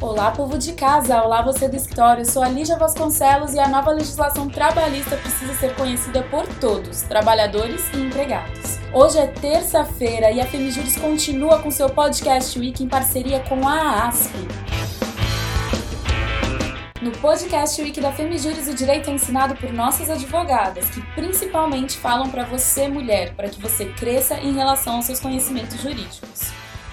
Olá, povo de casa! Olá, você do escritório! Sou a Lígia Vasconcelos e a nova legislação trabalhista precisa ser conhecida por todos, trabalhadores e empregados. Hoje é terça-feira e a Femijuris continua com seu podcast Week em parceria com a ASP. No podcast Week da Femijuris, o direito é ensinado por nossas advogadas, que principalmente falam para você, mulher, para que você cresça em relação aos seus conhecimentos jurídicos.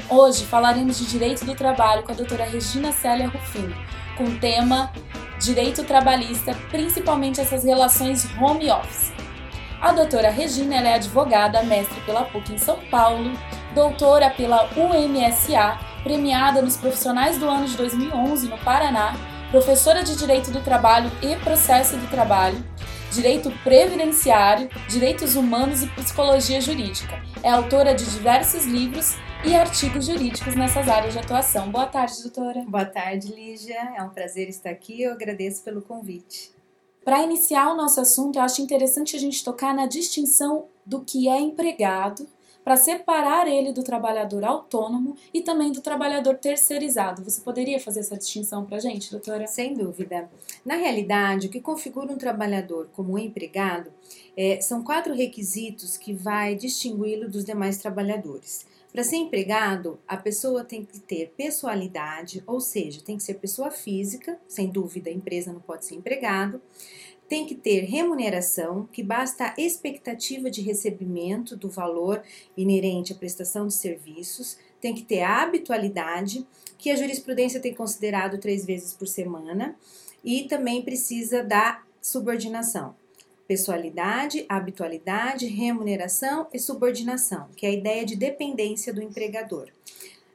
Hoje falaremos de direito do trabalho com a doutora Regina Célia Rufino, com o tema Direito Trabalhista, principalmente essas relações home office. A doutora Regina é advogada, mestre pela PUC em São Paulo, doutora pela UMSA, premiada nos Profissionais do Ano de 2011 no Paraná, professora de Direito do Trabalho e Processo do Trabalho, Direito Previdenciário, Direitos Humanos e Psicologia Jurídica. É autora de diversos livros e artigos jurídicos nessas áreas de atuação. Boa tarde, doutora. Boa tarde, Lígia. É um prazer estar aqui. Eu agradeço pelo convite. Para iniciar o nosso assunto, eu acho interessante a gente tocar na distinção do que é empregado para separar ele do trabalhador autônomo e também do trabalhador terceirizado. Você poderia fazer essa distinção para a gente, doutora? Sem dúvida. Na realidade, o que configura um trabalhador como um empregado é, são quatro requisitos que vai distingui-lo dos demais trabalhadores. Para ser empregado, a pessoa tem que ter pessoalidade, ou seja, tem que ser pessoa física, sem dúvida, a empresa não pode ser empregado. Tem que ter remuneração, que basta a expectativa de recebimento do valor inerente à prestação de serviços. Tem que ter a habitualidade, que a jurisprudência tem considerado três vezes por semana. E também precisa da subordinação pessoalidade, habitualidade, remuneração e subordinação, que é a ideia de dependência do empregador.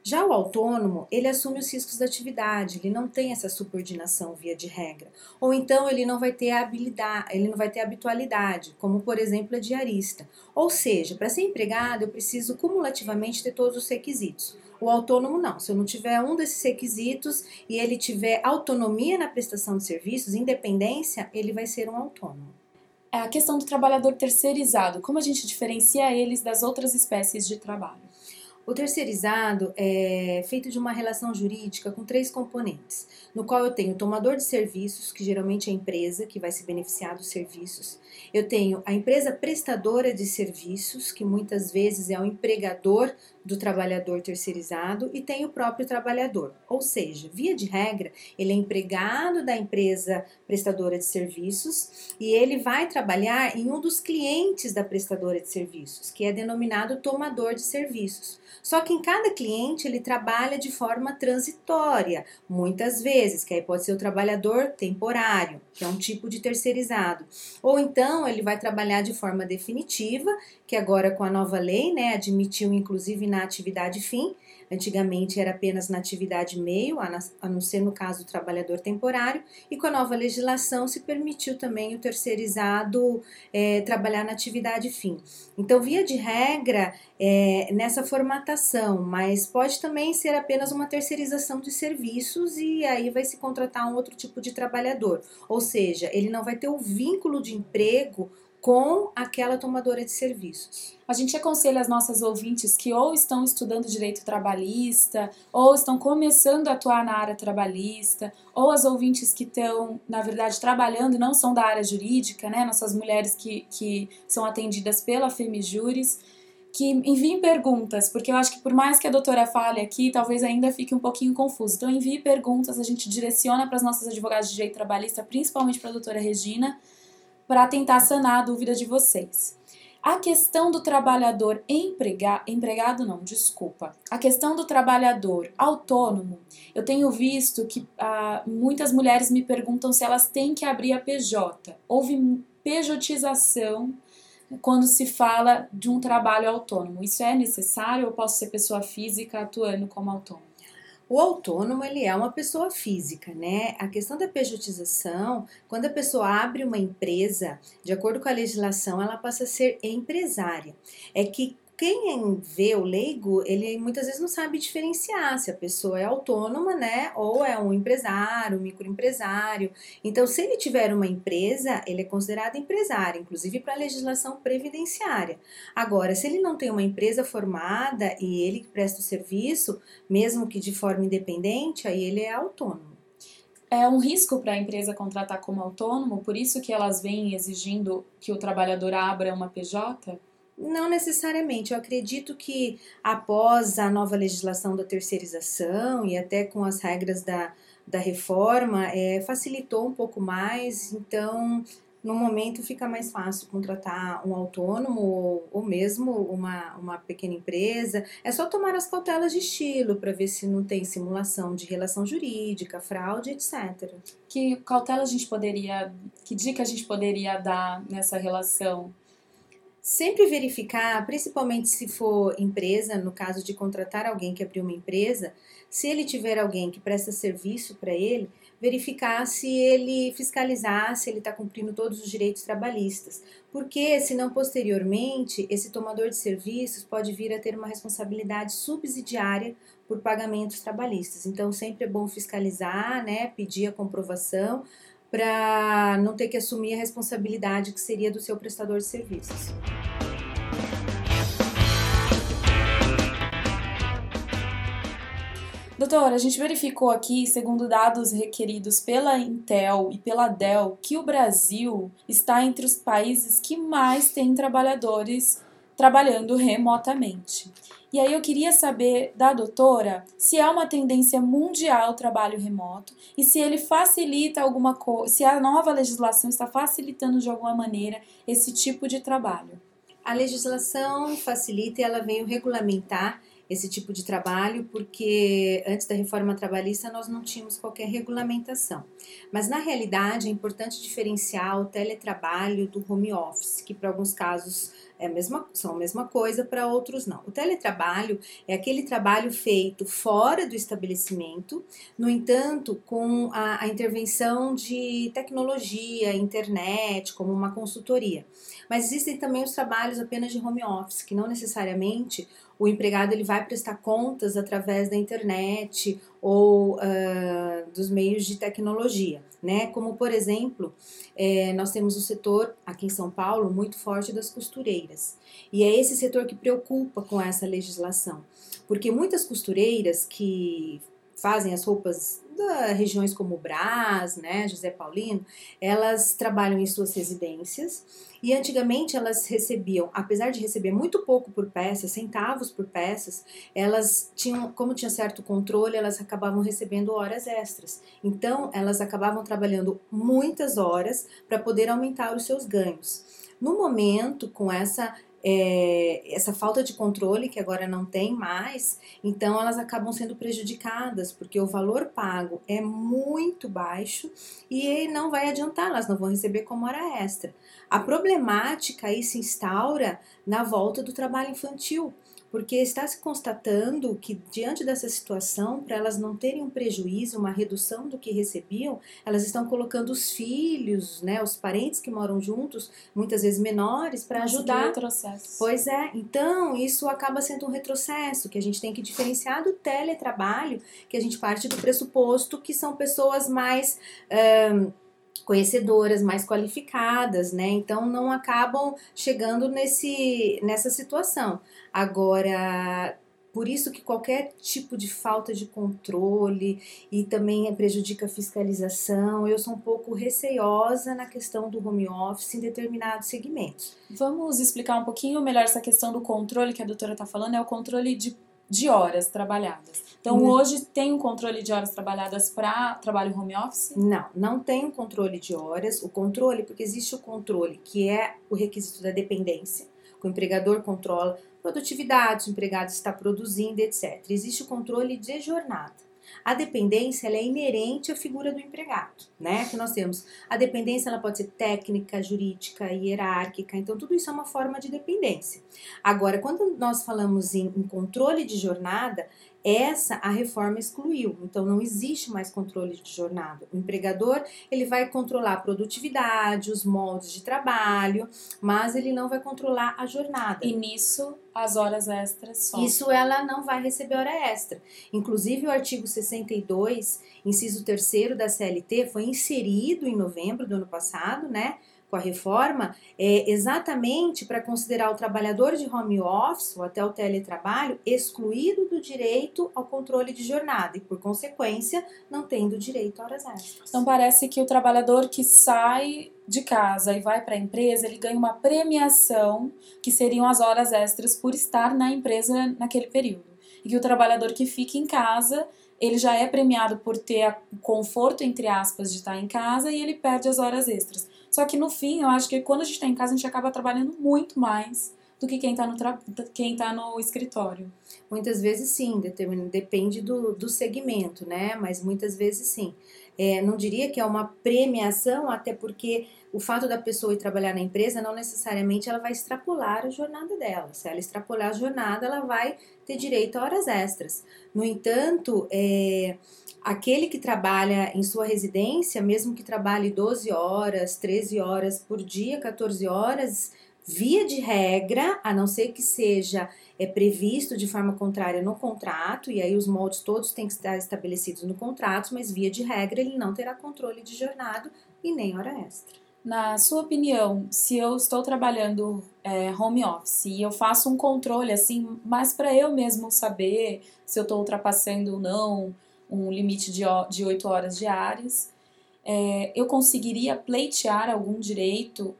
Já o autônomo, ele assume os riscos da atividade, ele não tem essa subordinação via de regra. Ou então ele não vai ter habilidade, ele não vai ter habitualidade, como por exemplo a diarista. Ou seja, para ser empregado, eu preciso cumulativamente ter todos os requisitos. O autônomo não. Se eu não tiver um desses requisitos e ele tiver autonomia na prestação de serviços, independência, ele vai ser um autônomo a questão do trabalhador terceirizado. Como a gente diferencia eles das outras espécies de trabalho? O terceirizado é feito de uma relação jurídica com três componentes, no qual eu tenho o tomador de serviços, que geralmente é a empresa que vai se beneficiar dos serviços. Eu tenho a empresa prestadora de serviços, que muitas vezes é o empregador do trabalhador terceirizado e tem o próprio trabalhador. Ou seja, via de regra, ele é empregado da empresa prestadora de serviços e ele vai trabalhar em um dos clientes da prestadora de serviços, que é denominado tomador de serviços. Só que em cada cliente ele trabalha de forma transitória, muitas vezes, que aí pode ser o trabalhador temporário, que é um tipo de terceirizado. Ou então ele vai trabalhar de forma definitiva, que agora com a nova lei, né, admitiu inclusive na atividade fim, Antigamente era apenas na atividade meio, a não ser no caso do trabalhador temporário, e com a nova legislação se permitiu também o terceirizado é, trabalhar na atividade fim. Então, via de regra, é, nessa formatação, mas pode também ser apenas uma terceirização de serviços e aí vai se contratar um outro tipo de trabalhador. Ou seja, ele não vai ter o vínculo de emprego com aquela tomadora de serviços. A gente aconselha as nossas ouvintes que ou estão estudando direito trabalhista, ou estão começando a atuar na área trabalhista, ou as ouvintes que estão, na verdade, trabalhando e não são da área jurídica, né? Nossas mulheres que, que são atendidas pela Femijuris, que enviem perguntas, porque eu acho que por mais que a doutora fale aqui, talvez ainda fique um pouquinho confuso. Então envie perguntas, a gente direciona para as nossas advogadas de direito trabalhista, principalmente para a doutora Regina, para tentar sanar a dúvida de vocês. A questão do trabalhador emprega, empregado, não, desculpa. A questão do trabalhador autônomo, eu tenho visto que ah, muitas mulheres me perguntam se elas têm que abrir a PJ. Houve pejotização quando se fala de um trabalho autônomo. Isso é necessário ou posso ser pessoa física atuando como autônomo? O autônomo ele é uma pessoa física, né? A questão da pejotização, quando a pessoa abre uma empresa, de acordo com a legislação, ela passa a ser empresária. É que quem vê o leigo, ele muitas vezes não sabe diferenciar se a pessoa é autônoma, né, ou é um empresário, um microempresário. Então, se ele tiver uma empresa, ele é considerado empresário, inclusive para a legislação previdenciária. Agora, se ele não tem uma empresa formada e ele presta o serviço, mesmo que de forma independente, aí ele é autônomo. É um risco para a empresa contratar como autônomo, por isso que elas vêm exigindo que o trabalhador abra uma PJ? Não necessariamente. Eu acredito que após a nova legislação da terceirização e até com as regras da, da reforma, é, facilitou um pouco mais. Então, no momento, fica mais fácil contratar um autônomo ou, ou mesmo uma, uma pequena empresa. É só tomar as cautelas de estilo para ver se não tem simulação de relação jurídica, fraude, etc. Que cautela a gente poderia, que dica a gente poderia dar nessa relação? Sempre verificar, principalmente se for empresa, no caso de contratar alguém que abriu uma empresa, se ele tiver alguém que presta serviço para ele, verificar se ele fiscalizar, se ele está cumprindo todos os direitos trabalhistas. Porque, senão, posteriormente, esse tomador de serviços pode vir a ter uma responsabilidade subsidiária por pagamentos trabalhistas. Então, sempre é bom fiscalizar, né, pedir a comprovação, para não ter que assumir a responsabilidade que seria do seu prestador de serviços. Doutora, a gente verificou aqui, segundo dados requeridos pela Intel e pela Dell, que o Brasil está entre os países que mais têm trabalhadores trabalhando remotamente. E aí eu queria saber da doutora se é uma tendência mundial o trabalho remoto e se ele facilita alguma coisa, se a nova legislação está facilitando de alguma maneira esse tipo de trabalho. A legislação facilita e ela veio regulamentar esse tipo de trabalho, porque antes da reforma trabalhista nós não tínhamos qualquer regulamentação. Mas na realidade é importante diferenciar o teletrabalho do home office, que para alguns casos é a mesma, são a mesma coisa, para outros não. O teletrabalho é aquele trabalho feito fora do estabelecimento, no entanto, com a, a intervenção de tecnologia, internet, como uma consultoria. Mas existem também os trabalhos apenas de home office, que não necessariamente o empregado ele vai prestar contas através da internet ou uh, dos meios de tecnologia, né? Como por exemplo, é, nós temos o setor aqui em São Paulo muito forte das costureiras e é esse setor que preocupa com essa legislação, porque muitas costureiras que fazem as roupas regiões como Brás, né, José Paulino, elas trabalham em suas residências e antigamente elas recebiam, apesar de receber muito pouco por peça, centavos por peças, elas tinham, como tinha certo controle, elas acabavam recebendo horas extras. Então, elas acabavam trabalhando muitas horas para poder aumentar os seus ganhos. No momento, com essa é, essa falta de controle que agora não tem mais, então elas acabam sendo prejudicadas, porque o valor pago é muito baixo e não vai adiantar, elas não vão receber como hora extra. A problemática aí se instaura na volta do trabalho infantil, porque está se constatando que, diante dessa situação, para elas não terem um prejuízo, uma redução do que recebiam, elas estão colocando os filhos, né, os parentes que moram juntos, muitas vezes menores, para ajudar. Retrocesso. Pois é, então isso acaba sendo um retrocesso, que a gente tem que diferenciar do teletrabalho, que a gente parte do pressuposto que são pessoas mais. Um, conhecedoras, mais qualificadas, né? Então não acabam chegando nesse, nessa situação. Agora, por isso que qualquer tipo de falta de controle e também prejudica a fiscalização, eu sou um pouco receiosa na questão do home office em determinados segmentos. Vamos explicar um pouquinho melhor essa questão do controle que a doutora está falando, é o controle de, de horas trabalhadas. Então, hum. hoje tem um controle de horas trabalhadas para trabalho home office? Não, não tem um controle de horas. O controle, porque existe o controle, que é o requisito da dependência, o empregador controla produtividade, o empregado está produzindo, etc. Existe o controle de jornada. A dependência é inerente à figura do empregado, né? Que nós temos a dependência, ela pode ser técnica, jurídica, hierárquica, então tudo isso é uma forma de dependência. Agora, quando nós falamos em, em controle de jornada, Essa a reforma excluiu, então não existe mais controle de jornada. O empregador ele vai controlar a produtividade, os moldes de trabalho, mas ele não vai controlar a jornada. E nisso as horas extras só. Isso ela não vai receber hora extra. Inclusive o artigo 62, inciso 3 da CLT foi inserido em novembro do ano passado, né? Com a reforma é exatamente para considerar o trabalhador de home office ou até o teletrabalho excluído do direito ao controle de jornada e, por consequência, não tendo direito a horas extras. Então parece que o trabalhador que sai de casa e vai para a empresa, ele ganha uma premiação que seriam as horas extras por estar na empresa naquele período. E que o trabalhador que fica em casa, ele já é premiado por ter o conforto, entre aspas, de estar em casa e ele perde as horas extras. Só que no fim, eu acho que quando a gente está em casa, a gente acaba trabalhando muito mais do que quem está no, quem tá no escritório. Muitas vezes sim, depende do, do segmento, né? Mas muitas vezes sim. É, não diria que é uma premiação, até porque o fato da pessoa ir trabalhar na empresa não necessariamente ela vai extrapolar a jornada dela. Se ela extrapolar a jornada, ela vai ter direito a horas extras. No entanto, é, aquele que trabalha em sua residência, mesmo que trabalhe 12 horas, 13 horas por dia, 14 horas, via de regra, a não ser que seja é previsto de forma contrária no contrato, e aí os moldes todos têm que estar estabelecidos no contrato, mas via de regra ele não terá controle de jornada e nem hora extra. Na sua opinião, se eu estou trabalhando é, home office e eu faço um controle assim, mais para eu mesmo saber se eu estou ultrapassando ou não um limite de, de 8 horas diárias, é, eu conseguiria pleitear algum direito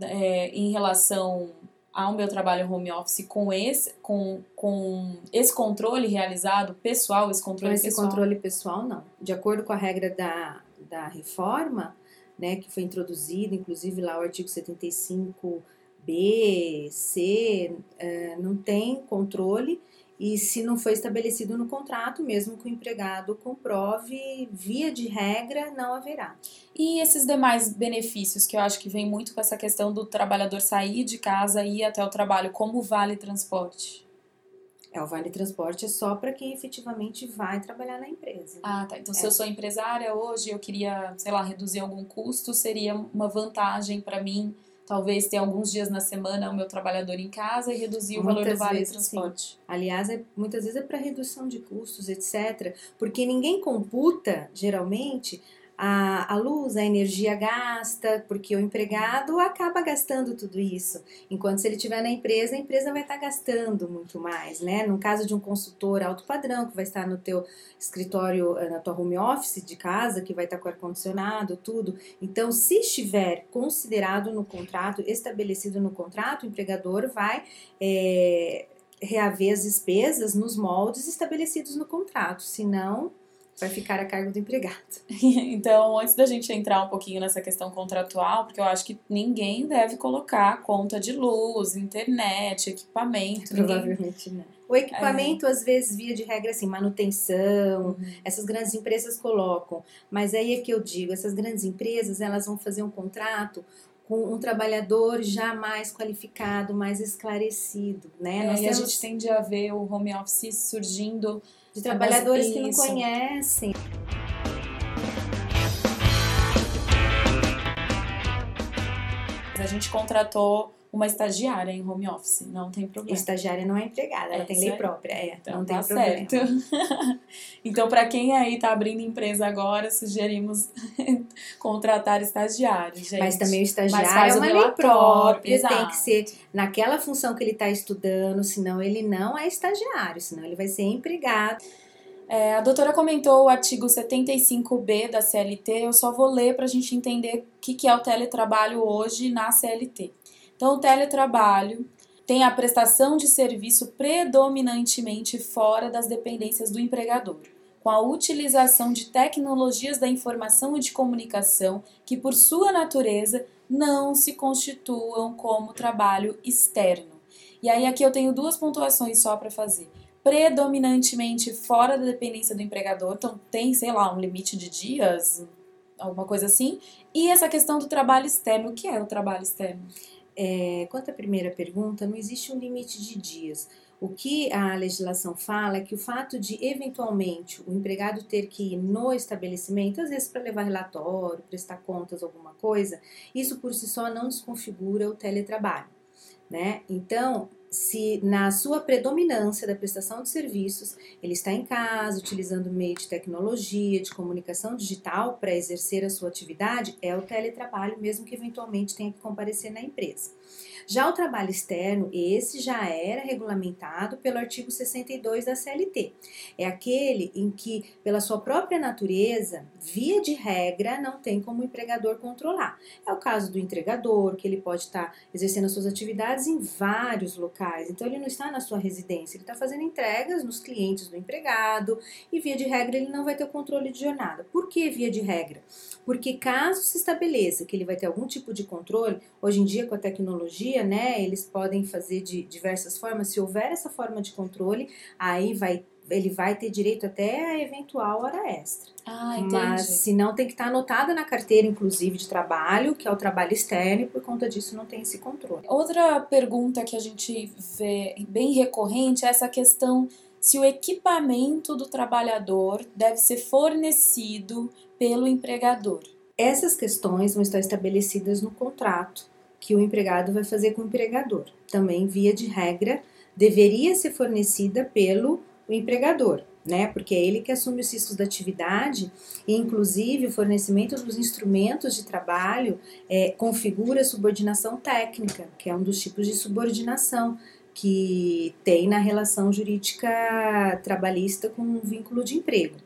é, em relação ao meu trabalho home office com esse, com, com esse controle realizado pessoal, esse controle com esse pessoal? controle pessoal, não. De acordo com a regra da, da reforma, né, que foi introduzido, inclusive lá o artigo 75 B, C, é, não tem controle e se não foi estabelecido no contrato, mesmo que o empregado comprove, via de regra, não haverá. E esses demais benefícios que eu acho que vem muito com essa questão do trabalhador sair de casa e ir até o trabalho, como o vale transporte? É, o vale transporte é só para quem efetivamente vai trabalhar na empresa. Ah, tá. Então, é. se eu sou empresária hoje, eu queria, sei lá, reduzir algum custo, seria uma vantagem para mim talvez ter alguns dias na semana o meu trabalhar em casa e reduzir o valor do vale vezes, transporte. Sim. Aliás, é, muitas vezes é para redução de custos, etc. Porque ninguém computa, geralmente, a, a luz, a energia gasta, porque o empregado acaba gastando tudo isso. Enquanto se ele estiver na empresa, a empresa vai estar gastando muito mais, né? No caso de um consultor alto padrão, que vai estar no teu escritório, eh, na tua home office de casa, que vai estar com ar-condicionado, tudo. Então, se estiver considerado no contrato, estabelecido no contrato, o empregador vai é, reaver as despesas nos moldes estabelecidos no contrato. Senão, vai ficar a cargo do empregado. então, antes da gente entrar um pouquinho nessa questão contratual, porque eu acho que ninguém deve colocar conta de luz, internet, equipamento. Provavelmente ninguém... não. O equipamento, é. às vezes, via de regra, assim, manutenção, uhum. essas grandes empresas colocam. Mas aí é que eu digo, essas grandes empresas, elas vão fazer um contrato com um trabalhador já mais qualificado, mais esclarecido, né? É, Nós e temos... a gente tende a ver o home office surgindo de trabalhadores que não conhecem. A gente contratou uma estagiária em home office, não tem problema. Estagiária não é empregada, ela é, tem lei própria, é, então, não tem tá problema. Certo. então, para quem aí tá abrindo empresa agora, sugerimos contratar estagiário, gente. Mas também o estagiário é uma lei própria, própria tem que ser naquela função que ele está estudando, senão ele não é estagiário, senão ele vai ser empregado. É, a doutora comentou o artigo 75B da CLT, eu só vou ler para a gente entender o que, que é o teletrabalho hoje na CLT. Então, o teletrabalho tem a prestação de serviço predominantemente fora das dependências do empregador, com a utilização de tecnologias da informação e de comunicação que, por sua natureza, não se constituam como trabalho externo. E aí, aqui eu tenho duas pontuações só para fazer. Predominantemente fora da dependência do empregador, então tem, sei lá, um limite de dias, alguma coisa assim. E essa questão do trabalho externo. O que é o trabalho externo? É, quanto à primeira pergunta, não existe um limite de dias. O que a legislação fala é que o fato de, eventualmente, o empregado ter que ir no estabelecimento, às vezes para levar relatório, prestar contas, alguma coisa, isso por si só não desconfigura o teletrabalho. Né? Então, se na sua predominância da prestação de serviços ele está em casa, utilizando meio de tecnologia, de comunicação digital para exercer a sua atividade, é o teletrabalho, mesmo que eventualmente tenha que comparecer na empresa. Já o trabalho externo, esse já era regulamentado pelo artigo 62 da CLT. É aquele em que, pela sua própria natureza, via de regra, não tem como o empregador controlar. É o caso do entregador, que ele pode estar exercendo as suas atividades em vários locais. Então, ele não está na sua residência, ele está fazendo entregas nos clientes do empregado e, via de regra, ele não vai ter o controle de jornada. Por que via de regra? Porque caso se estabeleça que ele vai ter algum tipo de controle, hoje em dia com a tecnologia, né, eles podem fazer de diversas formas. Se houver essa forma de controle, aí vai ele vai ter direito até a eventual hora extra. Ah, entendi. Mas se não tem que estar anotada na carteira, inclusive, de trabalho, que é o trabalho externo, e por conta disso não tem esse controle. Outra pergunta que a gente vê bem recorrente é essa questão se o equipamento do trabalhador deve ser fornecido pelo empregador. Essas questões vão estar estabelecidas no contrato que o empregado vai fazer com o empregador. Também, via de regra, deveria ser fornecida pelo empregador, né? Porque é ele que assume os riscos da atividade e, inclusive, o fornecimento dos instrumentos de trabalho é, configura subordinação técnica, que é um dos tipos de subordinação que tem na relação jurídica trabalhista com um vínculo de emprego.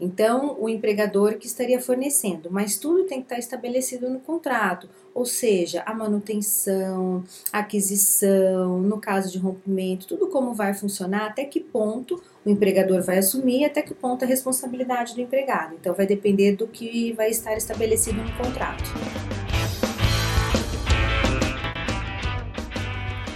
Então, o empregador que estaria fornecendo, mas tudo tem que estar estabelecido no contrato, ou seja, a manutenção, aquisição, no caso de rompimento, tudo como vai funcionar, até que ponto o empregador vai assumir, até que ponto a responsabilidade do empregado. Então, vai depender do que vai estar estabelecido no contrato.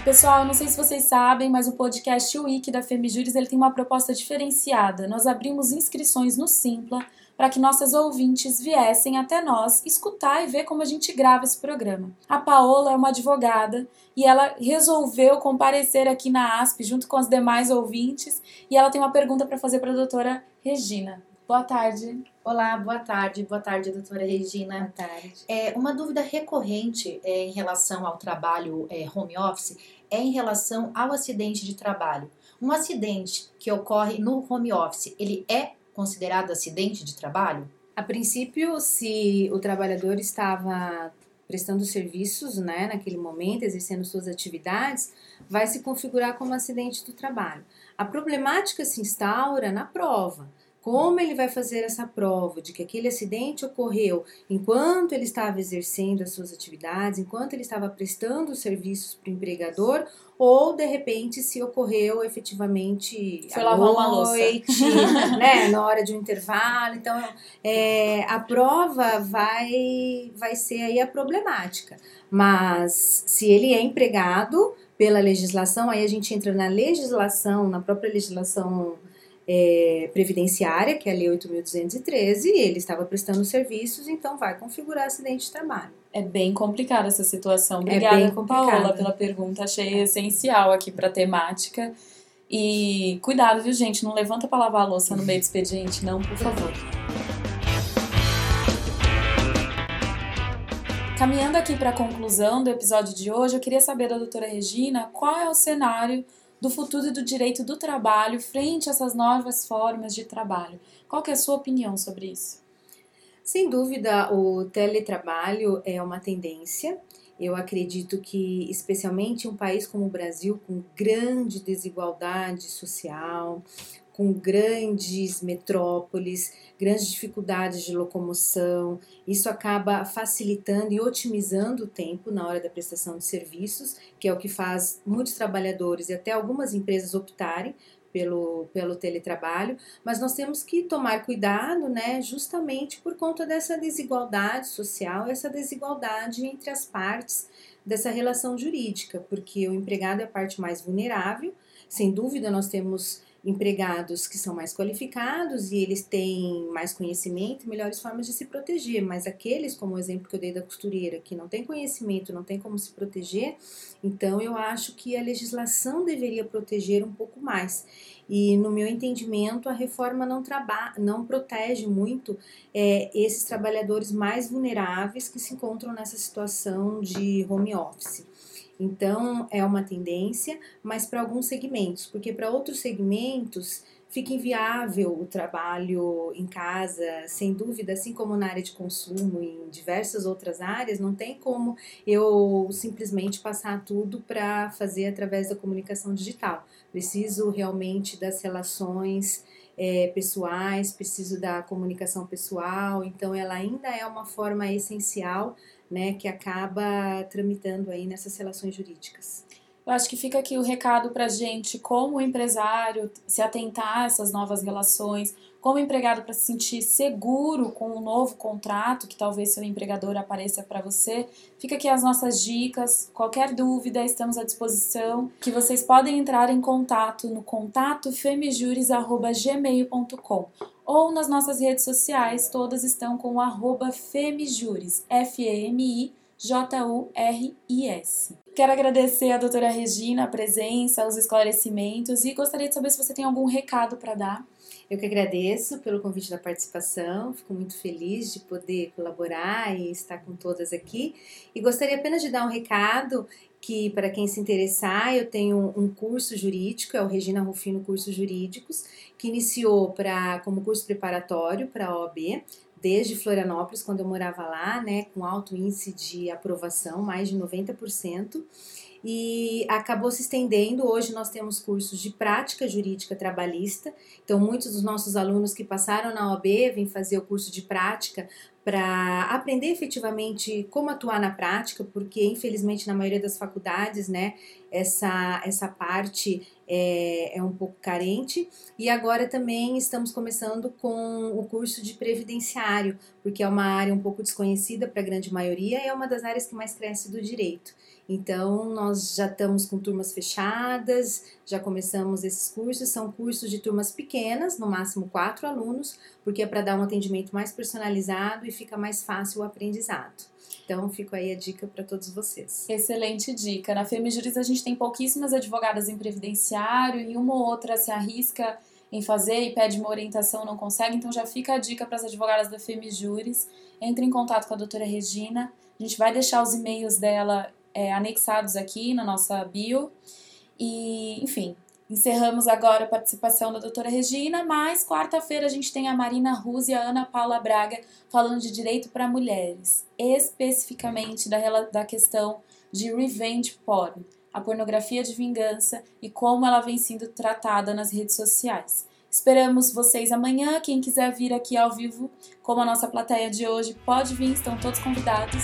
Pessoal, não sei se vocês sabem, mas o podcast Wiki da Femijuris ele tem uma proposta diferenciada. Nós abrimos inscrições no Simpla para que nossas ouvintes viessem até nós escutar e ver como a gente grava esse programa. A Paola é uma advogada e ela resolveu comparecer aqui na ASP junto com os demais ouvintes e ela tem uma pergunta para fazer para a doutora Regina. Boa tarde. Olá, boa tarde. Boa tarde, doutora Regina. Boa tarde. É, uma dúvida recorrente é, em relação ao trabalho é, home office é em relação ao acidente de trabalho. Um acidente que ocorre no home office, ele é considerado acidente de trabalho? A princípio, se o trabalhador estava prestando serviços, né, naquele momento, exercendo suas atividades, vai se configurar como acidente do trabalho. A problemática se instaura na prova como ele vai fazer essa prova de que aquele acidente ocorreu enquanto ele estava exercendo as suas atividades, enquanto ele estava prestando serviços para o empregador, ou de repente se ocorreu efetivamente Foi à noite, né, na hora de um intervalo. Então, é, a prova vai, vai ser aí a problemática. Mas se ele é empregado pela legislação, aí a gente entra na legislação, na própria legislação é, previdenciária, que é a Lei 8.213, e ele estava prestando serviços, então vai configurar acidente de trabalho. É bem complicada essa situação. Obrigada, é Paola, pela pergunta. Achei essencial aqui para a temática. E cuidado, viu, gente? Não levanta para lavar a louça no meio do expediente, não, por favor. Caminhando aqui para a conclusão do episódio de hoje, eu queria saber da doutora Regina qual é o cenário do futuro do direito do trabalho frente a essas novas formas de trabalho. Qual é a sua opinião sobre isso? Sem dúvida, o teletrabalho é uma tendência. Eu acredito que, especialmente um país como o Brasil, com grande desigualdade social, com grandes metrópoles, grandes dificuldades de locomoção. Isso acaba facilitando e otimizando o tempo na hora da prestação de serviços, que é o que faz muitos trabalhadores e até algumas empresas optarem pelo, pelo teletrabalho, mas nós temos que tomar cuidado, né, justamente por conta dessa desigualdade social, essa desigualdade entre as partes dessa relação jurídica, porque o empregado é a parte mais vulnerável, sem dúvida nós temos empregados que são mais qualificados e eles têm mais conhecimento melhores formas de se proteger, mas aqueles, como o exemplo que eu dei da costureira, que não tem conhecimento, não tem como se proteger, então eu acho que a legislação deveria proteger um pouco mais. E no meu entendimento, a reforma não, não protege muito é, esses trabalhadores mais vulneráveis que se encontram nessa situação de home office. Então, é uma tendência, mas para alguns segmentos, porque para outros segmentos fica inviável o trabalho em casa, sem dúvida, assim como na área de consumo e em diversas outras áreas, não tem como eu simplesmente passar tudo para fazer através da comunicação digital. Preciso realmente das relações é, pessoais, preciso da comunicação pessoal, então ela ainda é uma forma essencial né, que acaba tramitando aí nessas relações jurídicas. Eu acho que fica aqui o recado para gente, como empresário, se atentar a essas novas relações, como empregado para se sentir seguro com um novo contrato que talvez seu empregador apareça para você. Fica aqui as nossas dicas. Qualquer dúvida, estamos à disposição. Que vocês podem entrar em contato no contato femijures@gmail.com ou nas nossas redes sociais, todas estão com o Femijures, F-E-M-I J-U-R-I-S. Quero agradecer a doutora Regina a presença, os esclarecimentos e gostaria de saber se você tem algum recado para dar. Eu que agradeço pelo convite da participação, fico muito feliz de poder colaborar e estar com todas aqui. E gostaria apenas de dar um recado que, para quem se interessar, eu tenho um curso jurídico, é o Regina Rufino Cursos Jurídicos, que iniciou pra, como curso preparatório para a OAB desde Florianópolis, quando eu morava lá, né, com alto índice de aprovação, mais de 90%, e acabou se estendendo. Hoje nós temos cursos de prática jurídica trabalhista, então muitos dos nossos alunos que passaram na OAB vêm fazer o curso de prática para aprender efetivamente como atuar na prática, porque infelizmente na maioria das faculdades, né, essa, essa parte é, é um pouco carente. E agora também estamos começando com o curso de previdenciário, porque é uma área um pouco desconhecida para a grande maioria e é uma das áreas que mais cresce do direito. Então, nós já estamos com turmas fechadas, já começamos esses cursos. São cursos de turmas pequenas, no máximo quatro alunos, porque é para dar um atendimento mais personalizado e fica mais fácil o aprendizado. Então, fico aí a dica para todos vocês. Excelente dica. Na FEMIJURIS a gente tem pouquíssimas advogadas em previdenciário e uma ou outra se arrisca em fazer e pede uma orientação não consegue, então já fica a dica para as advogadas da FEMIJURIS. Entre em contato com a doutora Regina. A gente vai deixar os e-mails dela é, anexados aqui na nossa bio. E, enfim, encerramos agora a participação da doutora Regina, mas quarta-feira a gente tem a Marina Ruz e a Ana Paula Braga falando de direito para mulheres, especificamente da, da questão de revenge porn, a pornografia de vingança e como ela vem sendo tratada nas redes sociais. Esperamos vocês amanhã. Quem quiser vir aqui ao vivo, como a nossa plateia de hoje, pode vir, estão todos convidados.